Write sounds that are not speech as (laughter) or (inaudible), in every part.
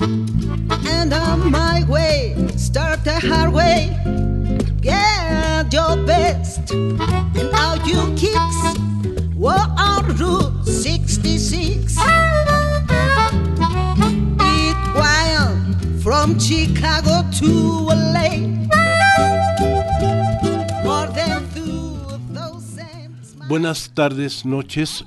And on my way, start the hard way. Get your best. And out you kicks. War on Route 66. Eat wild from Chicago to LA. More than through those Buenas tardes, noches.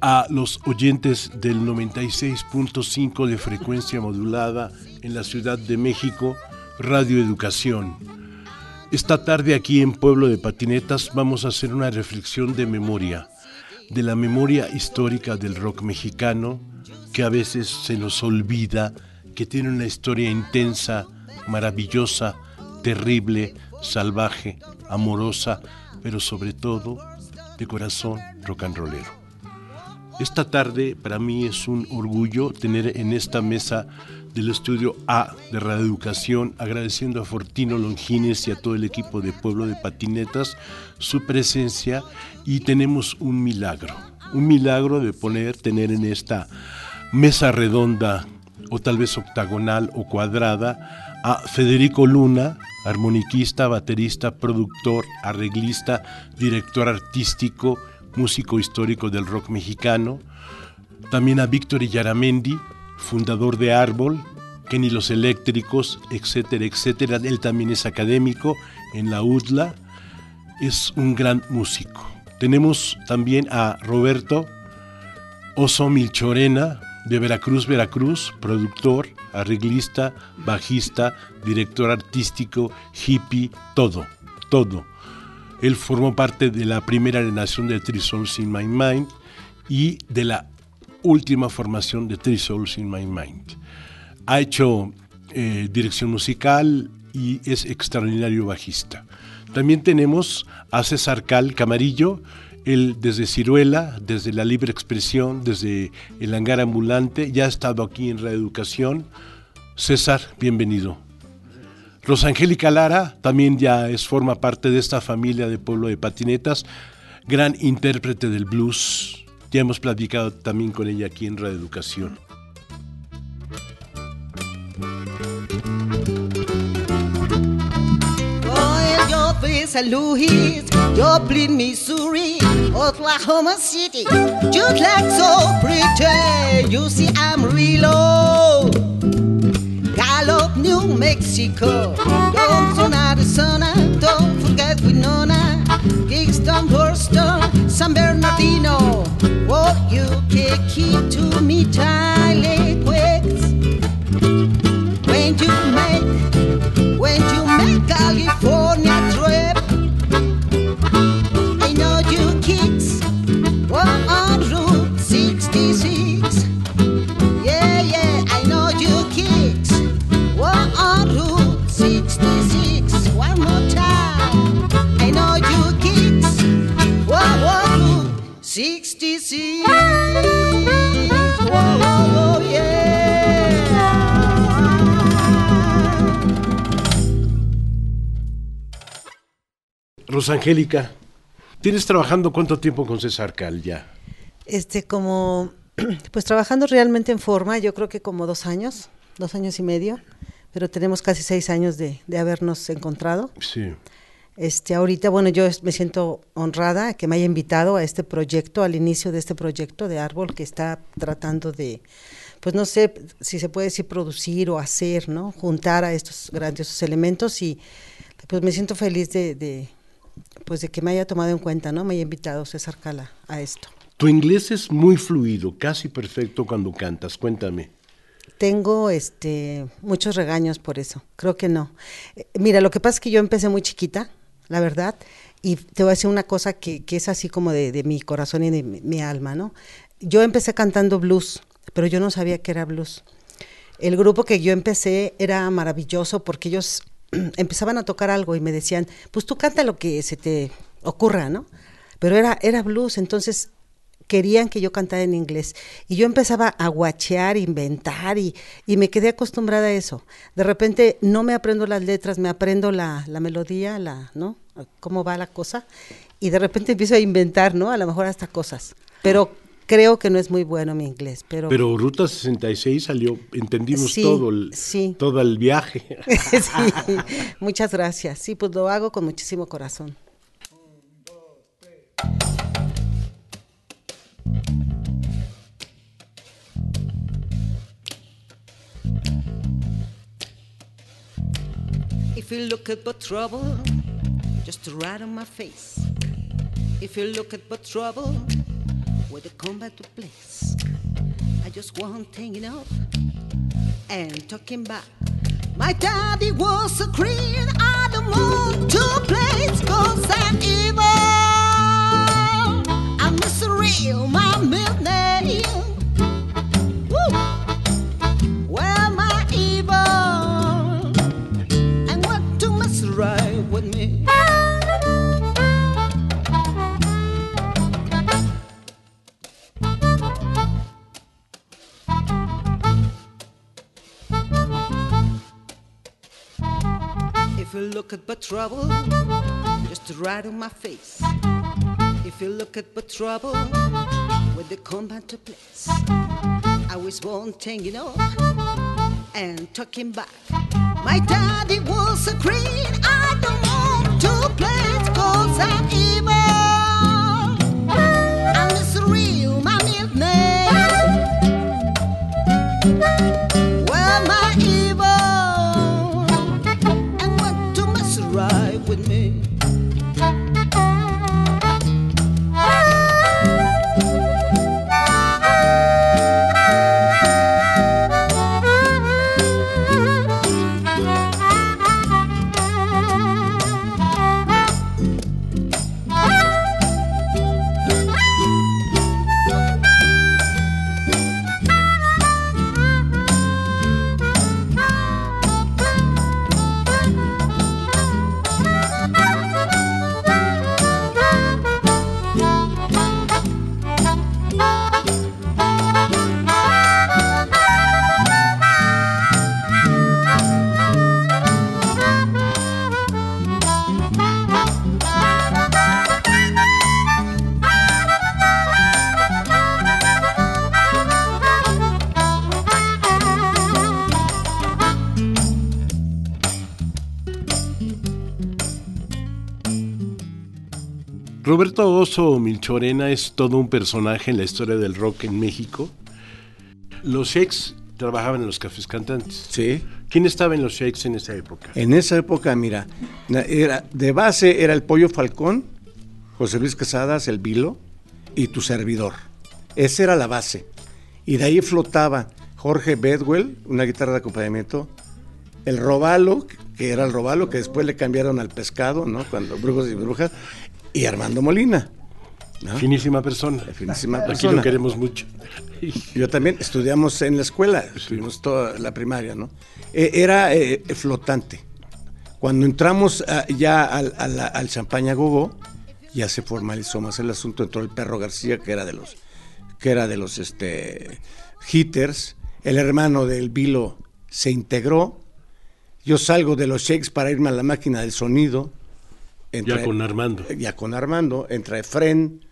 A los oyentes del 96.5 de frecuencia modulada en la Ciudad de México, Radio Educación. Esta tarde aquí en Pueblo de Patinetas vamos a hacer una reflexión de memoria, de la memoria histórica del rock mexicano, que a veces se nos olvida, que tiene una historia intensa, maravillosa, terrible, salvaje, amorosa, pero sobre todo de corazón rock and rollero. Esta tarde para mí es un orgullo tener en esta mesa del estudio A de Radio Educación, agradeciendo a Fortino Longines y a todo el equipo de Pueblo de Patinetas su presencia y tenemos un milagro, un milagro de poner, tener en esta mesa redonda o tal vez octagonal o cuadrada a Federico Luna, armoniquista, baterista, productor, arreglista, director artístico, músico histórico del rock mexicano. También a Víctor Yaramendi, fundador de Árbol, Kenny Los Eléctricos, etcétera, etcétera. Él también es académico en la UDLA. Es un gran músico. Tenemos también a Roberto Oso Milchorena, de Veracruz, Veracruz, productor, arreglista, bajista, director artístico, hippie, todo, todo. Él formó parte de la primera generación de Three Souls in My Mind y de la última formación de Three Souls in My Mind. Ha hecho eh, dirección musical y es extraordinario bajista. También tenemos a César Cal Camarillo, él desde Ciruela, desde la libre expresión, desde el hangar ambulante, ya ha estado aquí en Reeducación. César, bienvenido. Rosangélica Lara también ya es, forma parte de esta familia de pueblo de patinetas, gran intérprete del blues. Ya hemos platicado también con ella aquí en Reeducación. St. Louis, Joplin, Missouri, Oklahoma City. Just so pretty, you see I'm real low. New Mexico, Johnson, Arizona, don't forget Winona, Kingston, Boston, San Bernardino. What you can keep to me, Charlie Quicks. When you make, when you make California Rosangélica, ¿tienes trabajando cuánto tiempo con César Cal ya? Este, como, (clears throat) pues trabajando realmente en forma, yo creo que como dos años, dos años y medio, pero tenemos casi seis años de, de habernos encontrado. Sí. Este, ahorita, bueno, yo me siento honrada que me haya invitado a este proyecto, al inicio de este proyecto de Árbol que está tratando de, pues no sé si se puede decir producir o hacer, ¿no? Juntar a estos grandiosos elementos y pues me siento feliz de, de pues de que me haya tomado en cuenta, ¿no? Me haya invitado César Cala a esto. Tu inglés es muy fluido, casi perfecto cuando cantas. Cuéntame. Tengo este muchos regaños por eso. Creo que no. Eh, Mira, lo que pasa es que yo empecé muy chiquita, la verdad, y te voy a decir una cosa que, que es así como de, de mi corazón y de mi, mi alma, ¿no? Yo empecé cantando blues, pero yo no sabía que era blues. El grupo que yo empecé era maravilloso porque ellos (clears throat) empezaban a tocar algo y me decían, pues tú canta lo que se te ocurra, ¿no? Pero era, era blues, entonces querían que yo cantara en inglés. Y yo empezaba a guachear, inventar y, y me quedé acostumbrada a eso. De repente no me aprendo las letras, me aprendo la, la melodía, la, ¿no? Cómo va la cosa. Y de repente empiezo a inventar, ¿no? A lo mejor hasta cosas. Pero creo que no es muy bueno mi inglés. Pero, Pero Ruta 66 salió, entendimos Sí, todo, el, sí. todo el viaje. (laughs) sí, muchas gracias. Sí, pues lo hago con muchísimo corazón. If you look at but trouble, just right on my face. If you look at but trouble, where the combat took place. I just want hanging up and talking back. My daddy was a green, I don't want to place cause I'm evil. I'm misery, my middle name. You look at but trouble, just right on my face. If you look at but trouble, when they come back to place, I was born hanging up and talking back. My daddy was a green, I don't want to play cause I'm evil. I'm just real, my name. Roberto Oso Milchorena es todo un personaje en la historia del rock en México. Los Shakes trabajaban en los cafés cantantes. Sí. ¿Quién estaba en los Shakes en esa época? En esa época, mira, era, de base era el Pollo Falcón, José Luis Casadas, el Vilo y tu servidor. Esa era la base. Y de ahí flotaba Jorge Bedwell, una guitarra de acompañamiento, el Robalo, que era el Robalo, que después le cambiaron al pescado, ¿no? Cuando Brujos y Brujas, y Armando Molina. ¿no? Finísima persona. Finísima Aquí persona. lo queremos mucho. Yo también estudiamos en la escuela, estuvimos toda la primaria, ¿no? Eh, era eh, flotante. Cuando entramos ah, ya al, Champaña Gogo, ya se formalizó más el asunto, entró el perro García, que era de los, que era de los este, hitters, el hermano del Vilo se integró, yo salgo de los shakes para irme a la máquina del sonido. Ya con Armando. Ya con Armando, entra Efren,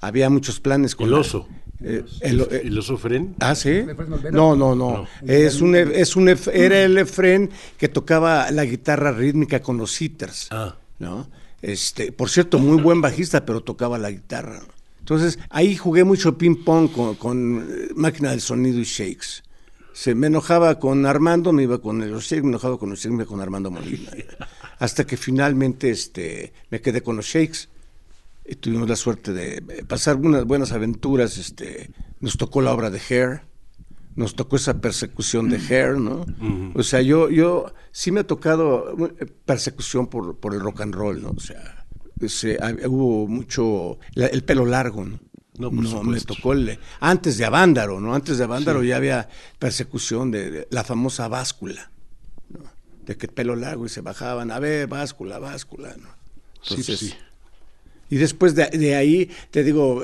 había muchos planes con El la- oso. eh, el, eh, ¿El oso Fren? Ah, sí. No, no, no. Es un, es un, era el Efren que tocaba la guitarra rítmica con los hitters. Ah. ¿no? Este, por cierto, muy buen bajista, pero tocaba la guitarra. Entonces, ahí jugué mucho ping-pong con, con, eh, máquina del sonido y shakes. Se me enojaba con Armando, me iba con los shakes, me enojaba con los shakes, me iba con Armando Molina. (laughs) Hasta que finalmente este, me quedé con los shakes. eh, tuvimos la suerte de eh, pasar unas buenas aventuras. Este, nos tocó la obra de Hair, nos tocó esa persecución de Hair, ¿no? O sea, yo, yo sí me ha tocado eh, persecución por, por el rock and roll, ¿no? O sea, hubo mucho, el pelo largo, ¿no? No, me tocó el, antes de Avándaro, ¿no? Antes de Avándaro ya había persecución de, la famosa báscula, ¿no? De que el pelo largo y se bajaban, a ver, báscula, báscula, ¿no? Entonces, sí, y después de, ahí, te digo,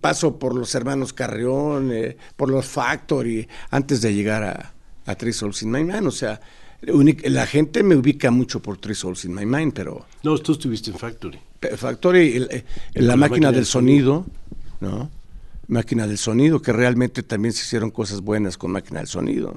paso por los hermanos Carrión, eh, por los Factory, antes de llegar a, a Three Souls in My Mind. O sea, la gente me ubica mucho por Three Souls in My Mind, pero... No, tú estuviste en Factory. Factory, eh, la, máquina, del sonido, ¿no? Máquina del sonido, que realmente también se hicieron cosas buenas con máquina del sonido.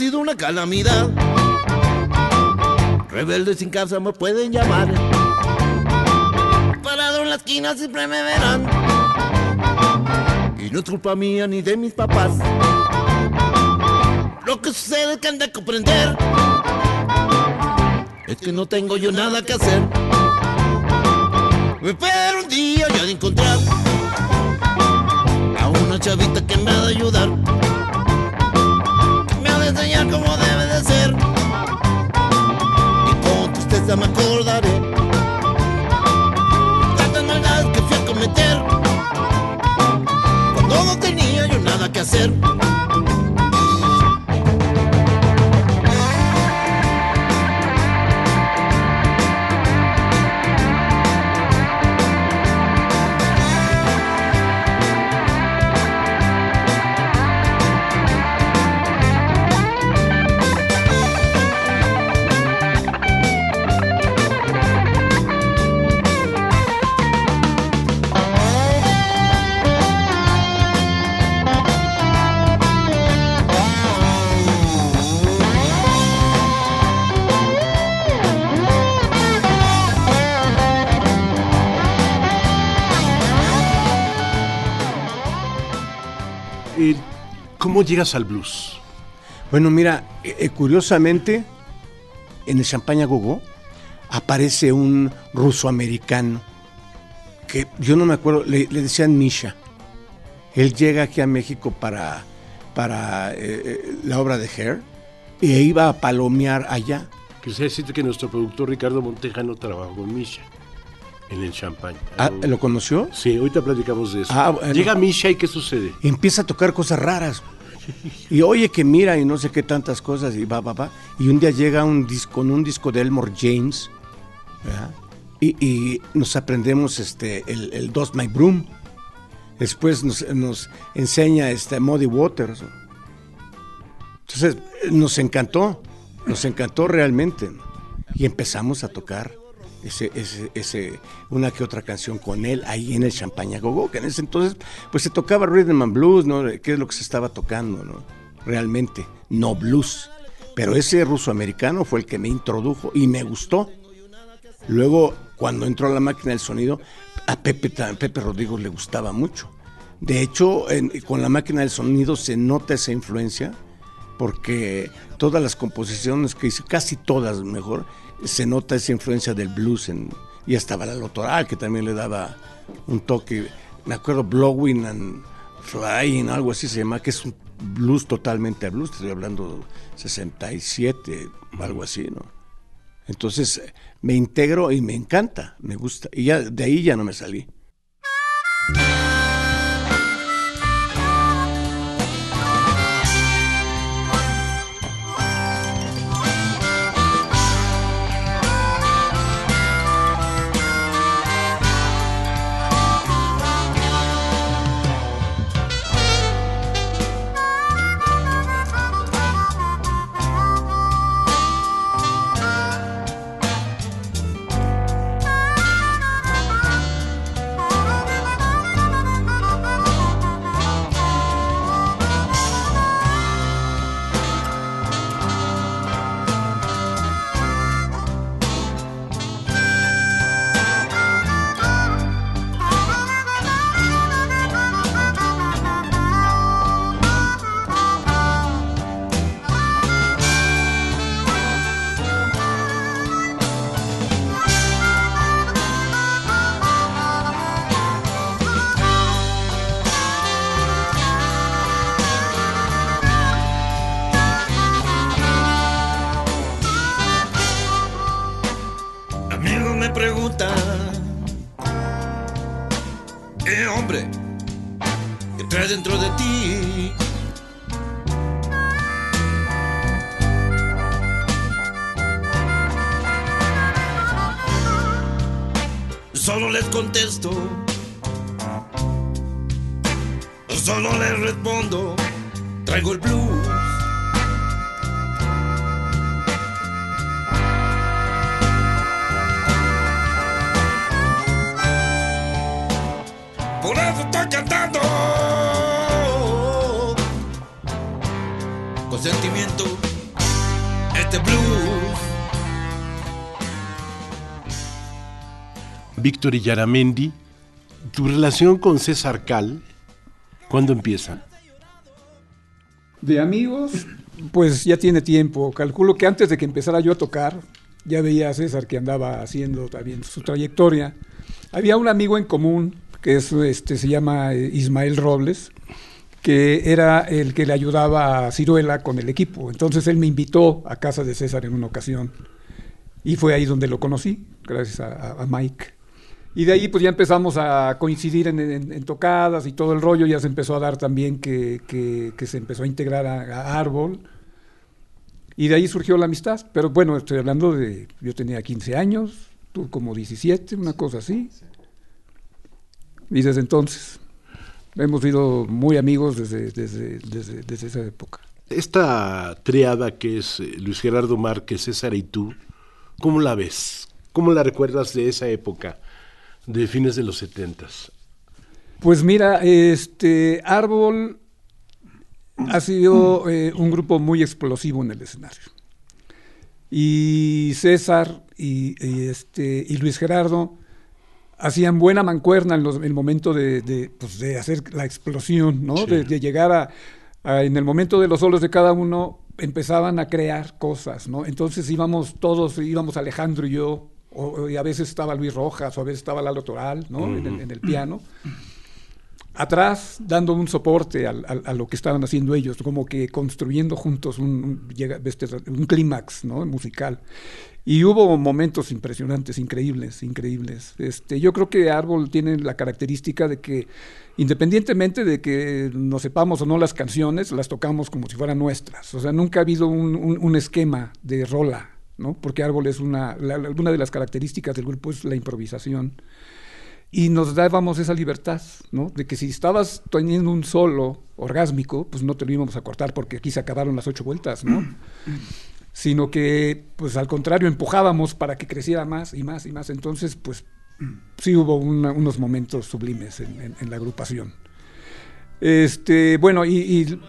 Sido una calamidad. Rebelde sin casa me pueden llamar. Parado en la esquina siempre me verán. Y no es culpa mía ni de mis papás. Lo que sucede es que han de comprender. Es que no tengo yo nada que hacer. Pero un día ya de encontrar a una chavita que me ha de ayudar enseñar cómo debe de ser. Y con tristeza me acordaré. Tantas maldades que fui a cometer. Cuando no tenía yo nada que hacer. ¿Cómo llegas al blues? Bueno, mira, eh, eh, curiosamente, en el Champaña Gogo aparece un ruso americano que yo no me acuerdo, le, decían Misha. Él llega aquí a México para, para eh, la obra de Hair y iba a palomear allá. Quisiera decirte que nuestro productor Ricardo Montejano trabajó con Misha en el champán. Ah, ¿Lo conoció? Sí, ahorita platicamos de eso. Ah, Llega Misha y ¿qué sucede? Empieza a tocar cosas raras. Y oye que mira y no sé qué tantas cosas y va, va, va. Y un día llega un disco, con un disco de Elmore James y, nos aprendemos este, el, el Dust My Broom. Después nos, enseña este Muddy Waters. Entonces nos encantó, nos encantó realmente. Y empezamos a tocar ese, ese, ese, una que otra canción con él ahí en el Champaña Gogo, que en ese entonces pues se tocaba rhythm and blues, ¿no? ¿Qué es lo que se estaba tocando, ¿no? Realmente, no blues. Pero ese ruso americano fue el que me introdujo y me gustó. Luego, cuando entró a la máquina del sonido, a Pepe, Pepe Rodrigo le gustaba mucho. De hecho, con la máquina del sonido se nota esa influencia, porque todas las composiciones que hice, casi todas mejor, se nota esa influencia del blues en, y estaba la Lotoral que también le daba un toque, me acuerdo Blowing and Flying, algo así se llama, que es un blues totalmente a blues, estoy hablando 67, algo así, ¿no? Entonces me integro y me encanta, me gusta, y ya de ahí ya no me salí. pregunta. Eh, hombre, ¿qué traes dentro de ti? Solo les contesto, solo les respondo, traigo el blue. Eso estoy cantando. Con sentimiento. Este blues. Víctor Yaramendi, tu relación con César Cal, ¿cuándo empieza? De amigos, pues ya tiene tiempo. Calculo que antes de que empezara yo a tocar, ya veía a César que andaba haciendo también su trayectoria. Había un amigo en común que es, este, se llama eh, Ismael Robles, que era el que le ayudaba a Ciruela con el equipo. Entonces él me invitó a casa de César en una ocasión y fue ahí donde lo conocí, gracias a, Mike. Y de ahí pues ya empezamos a coincidir en, tocadas y todo el rollo, ya se empezó a dar también que, que, se empezó a integrar a, Árbol. Y de ahí surgió la amistad. Pero bueno, estoy hablando de, yo tenía 15 años, tú como 17, una cosa así. Y desde entonces hemos sido muy amigos desde, desde, desde, desde esa época. Esta triada que es eh, Luis Gerardo Márquez, César y tú, ¿cómo la ves? ¿Cómo la recuerdas de esa época? de fines de los setentas? Pues mira, este Árbol ha sido eh, un grupo muy explosivo en el escenario. Y César y, y, este, y Luis Gerardo hacían buena mancuerna en, los, el momento de, de, pues de, hacer la explosión, ¿no? Sí. De, de, llegar a, a, en el momento de los solos de cada uno, empezaban a crear cosas, ¿no? Entonces íbamos todos, íbamos Alejandro y yo, o, y a veces estaba Luis Rojas, o a veces estaba Lalo Toral, ¿no? Uh -huh. en, el, en, el, piano. Atrás, dando un soporte a, a, a, lo que estaban haciendo ellos, como que construyendo juntos un, un, este, un clímax ¿no? musical. Y hubo momentos impresionantes, increíbles, increíbles. Este, yo creo que Árbol tiene la característica de que, independientemente de que nos sepamos o no las canciones, las tocamos como si fueran nuestras. O sea, nunca ha habido un, un, esquema de rola, ¿no? Porque Árbol es una, la, una de las características del grupo es la improvisación. Y nos dábamos esa libertad, ¿no? De que si estabas teniendo un solo orgásmico, pues no te lo íbamos a cortar porque aquí se acabaron las ocho vueltas, ¿no? (clears throat) Sino que, pues al contrario, empujábamos para que creciera más y más y más. Entonces, pues sí hubo una, unos momentos sublimes en, en, en, la agrupación. Este, bueno, y, y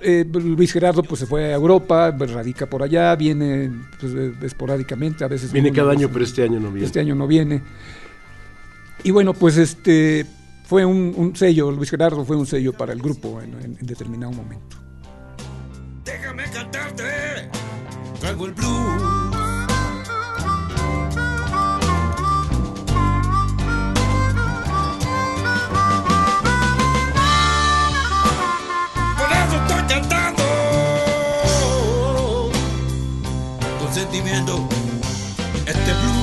eh, Luis Gerardo pues se fue a Europa, radica por allá, viene pues, esporádicamente, a veces... Viene cada año, pero este año no viene. Este año no viene. Y bueno, pues este fue un, un, sello, Luis Gerardo fue un sello para el grupo en, en, en determinado momento. Déjame cantarte, traigo el blues. Cantando con sentimiento este blues.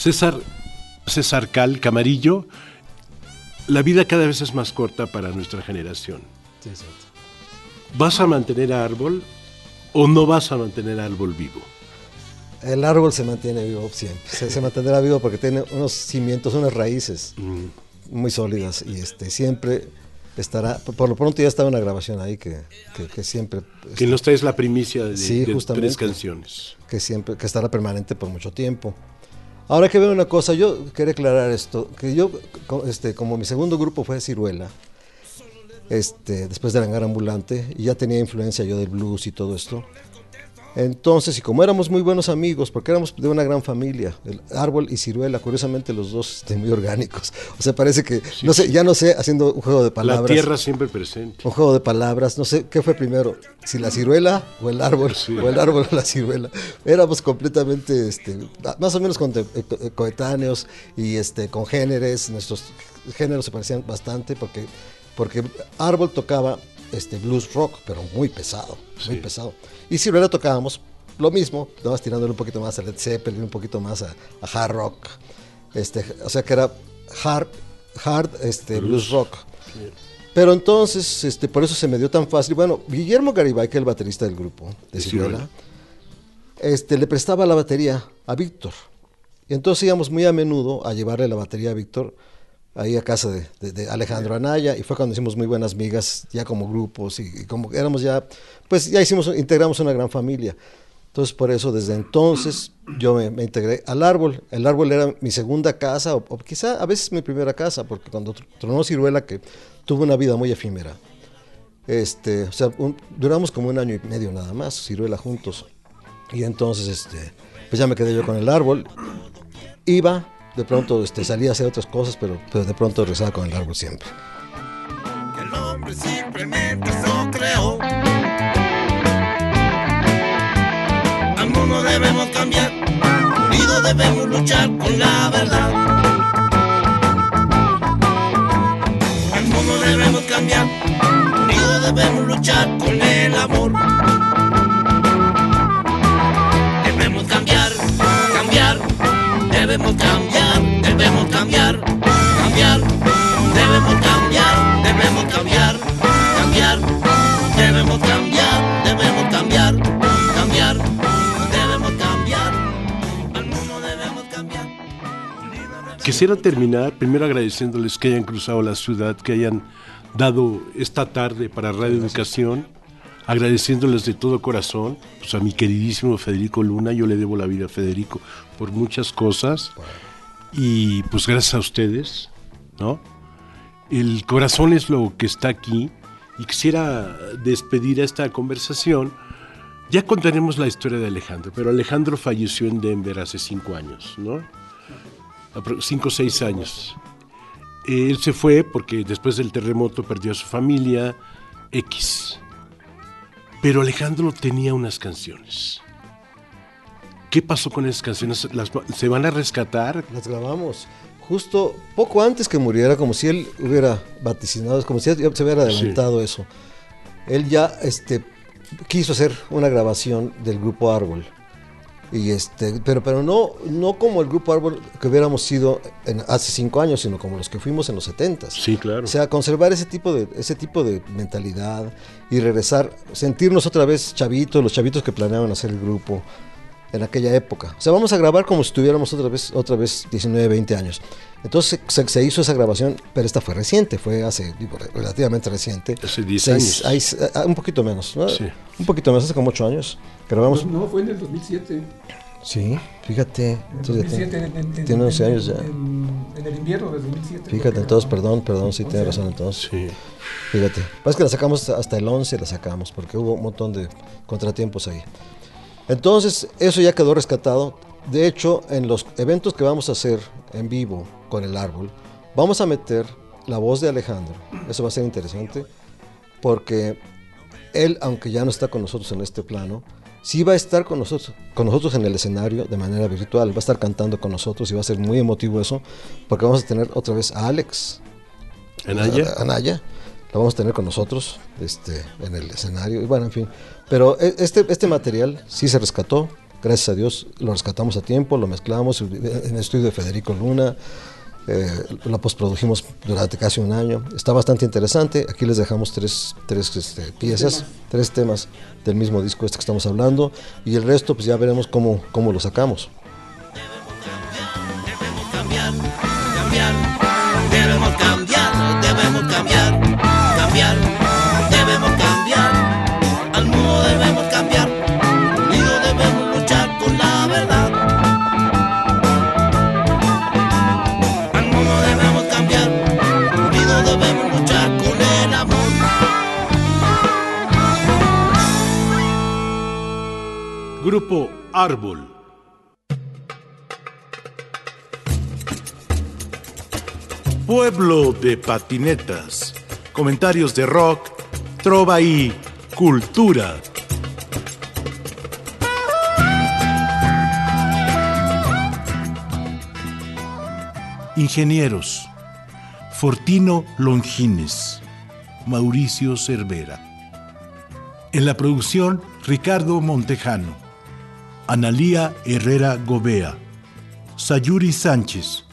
César, César Cal Camarillo, la vida cada vez es más corta para nuestra generación. Sí. ¿Vas a mantener a árbol o no vas a mantener a árbol vivo? El árbol se mantiene vivo siempre. Se, se mantendrá vivo porque tiene unos cimientos, unas raíces muy sólidas y este siempre estará. Por lo pronto ya estaba una grabación ahí que, que, que siempre. Que nos traes la primicia de, Sí, de justamente. tres canciones. que siempre que estará permanente por mucho tiempo. Ahora que veo una cosa, yo quería aclarar esto, que yo este como mi segundo grupo fue Ciruela, este después del hangar ambulante y ya tenía influencia yo del blues y todo esto. Entonces, y como éramos muy buenos amigos, porque éramos de una gran familia, el árbol y ciruela, curiosamente los dos este, muy orgánicos. (laughs) O sea, parece que, no sé, ya no sé, haciendo un juego de palabras. La tierra siempre presente. Un juego de palabras, no sé qué fue primero, si la ciruela o el árbol, Sí. o el árbol o la ciruela. Éramos completamente, este, más o menos eh, coetáneos y este, congéneres, nuestros géneros se parecían bastante porque, porque árbol tocaba este, blues rock, pero muy pesado, muy Sí. pesado. Y ciruela tocábamos lo mismo, nada más tirándole un poquito más a Led Zeppelin, un poquito más a, a hard rock, este, o sea que era hard, hard este, blues rock. Pero entonces, este, por eso se me dio tan fácil. Bueno, Guillermo Garibay, que es el baterista del grupo de Ciruela. este, le prestaba la batería a Víctor. Y entonces íbamos muy a menudo a llevarle la batería a Víctor ahí a casa de, de- de Alejandro Anaya y fue cuando hicimos muy buenas migas ya como grupos y, y como éramos ya, pues ya hicimos, integramos una gran familia. Entonces por eso desde entonces yo me, me integré al árbol. El árbol era mi segunda casa o, o quizá a veces mi primera casa porque cuando tr- tronó Ciruela que tuvo una vida muy efímera. Este, o sea, un- duramos como un año y medio nada más, Ciruela juntos. Y entonces, este, pues ya me quedé yo con el árbol. Iba, de pronto este, salía a hacer otras cosas, pero, pero de pronto regresaba con el árbol siempre. el hombre simplemente se creó. Al debemos cambiar, unidos debemos luchar con la verdad. Al mundo debemos cambiar, unidos debemos luchar con el amor. Debemos cambiar, cambiar, debemos cambiar, Quisiera terminar primero agradeciéndoles que hayan cruzado la ciudad, que hayan dado esta tarde para Radio Educación, agradeciéndoles de todo corazón pues, a mi queridísimo Federico Luna, yo le debo la vida a Federico por muchas cosas y pues gracias a ustedes, ¿no? El corazón es lo que está aquí y quisiera despedir esta conversación. Ya contaremos la historia de Alejandro, pero Alejandro falleció en Denver hace cinco años, ¿no? Apro- cinco o seis años. Él se fue porque después del terremoto perdió a su familia, X. Pero Alejandro tenía unas canciones. ¿Qué pasó con esas canciones? ¿Las ¿Se van a rescatar? Las grabamos justo poco antes que muriera, como si él hubiera vaticinado, como si se hubiera adelantado eso. Él ya este, quiso hacer una grabación del grupo Árbol. Y este, pero, pero no, no como el grupo Árbol que hubiéramos sido en- hace cinco años, sino como los que fuimos en los setentas. Sí, claro. O sea, conservar ese tipo de, ese tipo de mentalidad y regresar, sentirnos otra vez chavitos, los chavitos que planeaban hacer el grupo en aquella época. O sea, vamos a grabar como si tuviéramos otra vez, otra vez 19, 20 años. Entonces se, se hizo esa grabación, pero esta fue reciente, fue hace digo, relativamente reciente. Hace 10 Seis- años. hay- ah, un poquito menos, ¿no? Sí. Un poquito menos, hace como 8 años. Grabamos. No, fue en el 2007. Sí, fíjate. En entonces ya 2007, tiene, en, en- en- tiene 11 en- años ya. En, en el invierno del 2007. Fíjate, entonces, perdón, perdón, sí, 11 tiene razón entonces. Sí. Fíjate, es que la sacamos hasta el 11, la sacamos, porque hubo un montón de contratiempos ahí. Entonces, eso ya quedó rescatado. De hecho, en los eventos que vamos a hacer en vivo con el árbol, vamos a meter la voz de Alejandro. Eso va a ser interesante, porque él, aunque ya no está con nosotros en este plano, sí va a estar con nosotros, con nosotros en el escenario de manera virtual. Va a estar cantando con nosotros y va a ser muy emotivo eso, porque vamos a tener otra vez a Alex, Anaya. a- Anaya. La vamos a tener con nosotros este, en el escenario. Y bueno, en fin. Pero e- este, este material sí se rescató. gracias a Dios lo rescatamos a tiempo, lo mezclamos en el estudio de Federico Luna, eh, la postprodujimos durante casi un año. Está bastante interesante. Aquí les dejamos tres, tres este, piezas, tres temas del mismo disco este que estamos hablando. Y el resto, pues ya veremos cómo, cómo lo sacamos. Debemos cambiar, cambiar, debemos cambiar, debemos cambiar, debemos cambiar, al mundo debemos cambiar, unidos debemos luchar con la verdad. Al mundo debemos cambiar, unidos debemos luchar con el amor. Grupo Árbol. Pueblo de patinetas. Comentarios de rock, trova y cultura. Ingenieros. Fortino Longines. Mauricio Cervera. En la producción, Ricardo Montejano. Analía Herrera Gobea. Sayuri Sánchez.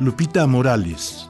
Lupita Morales.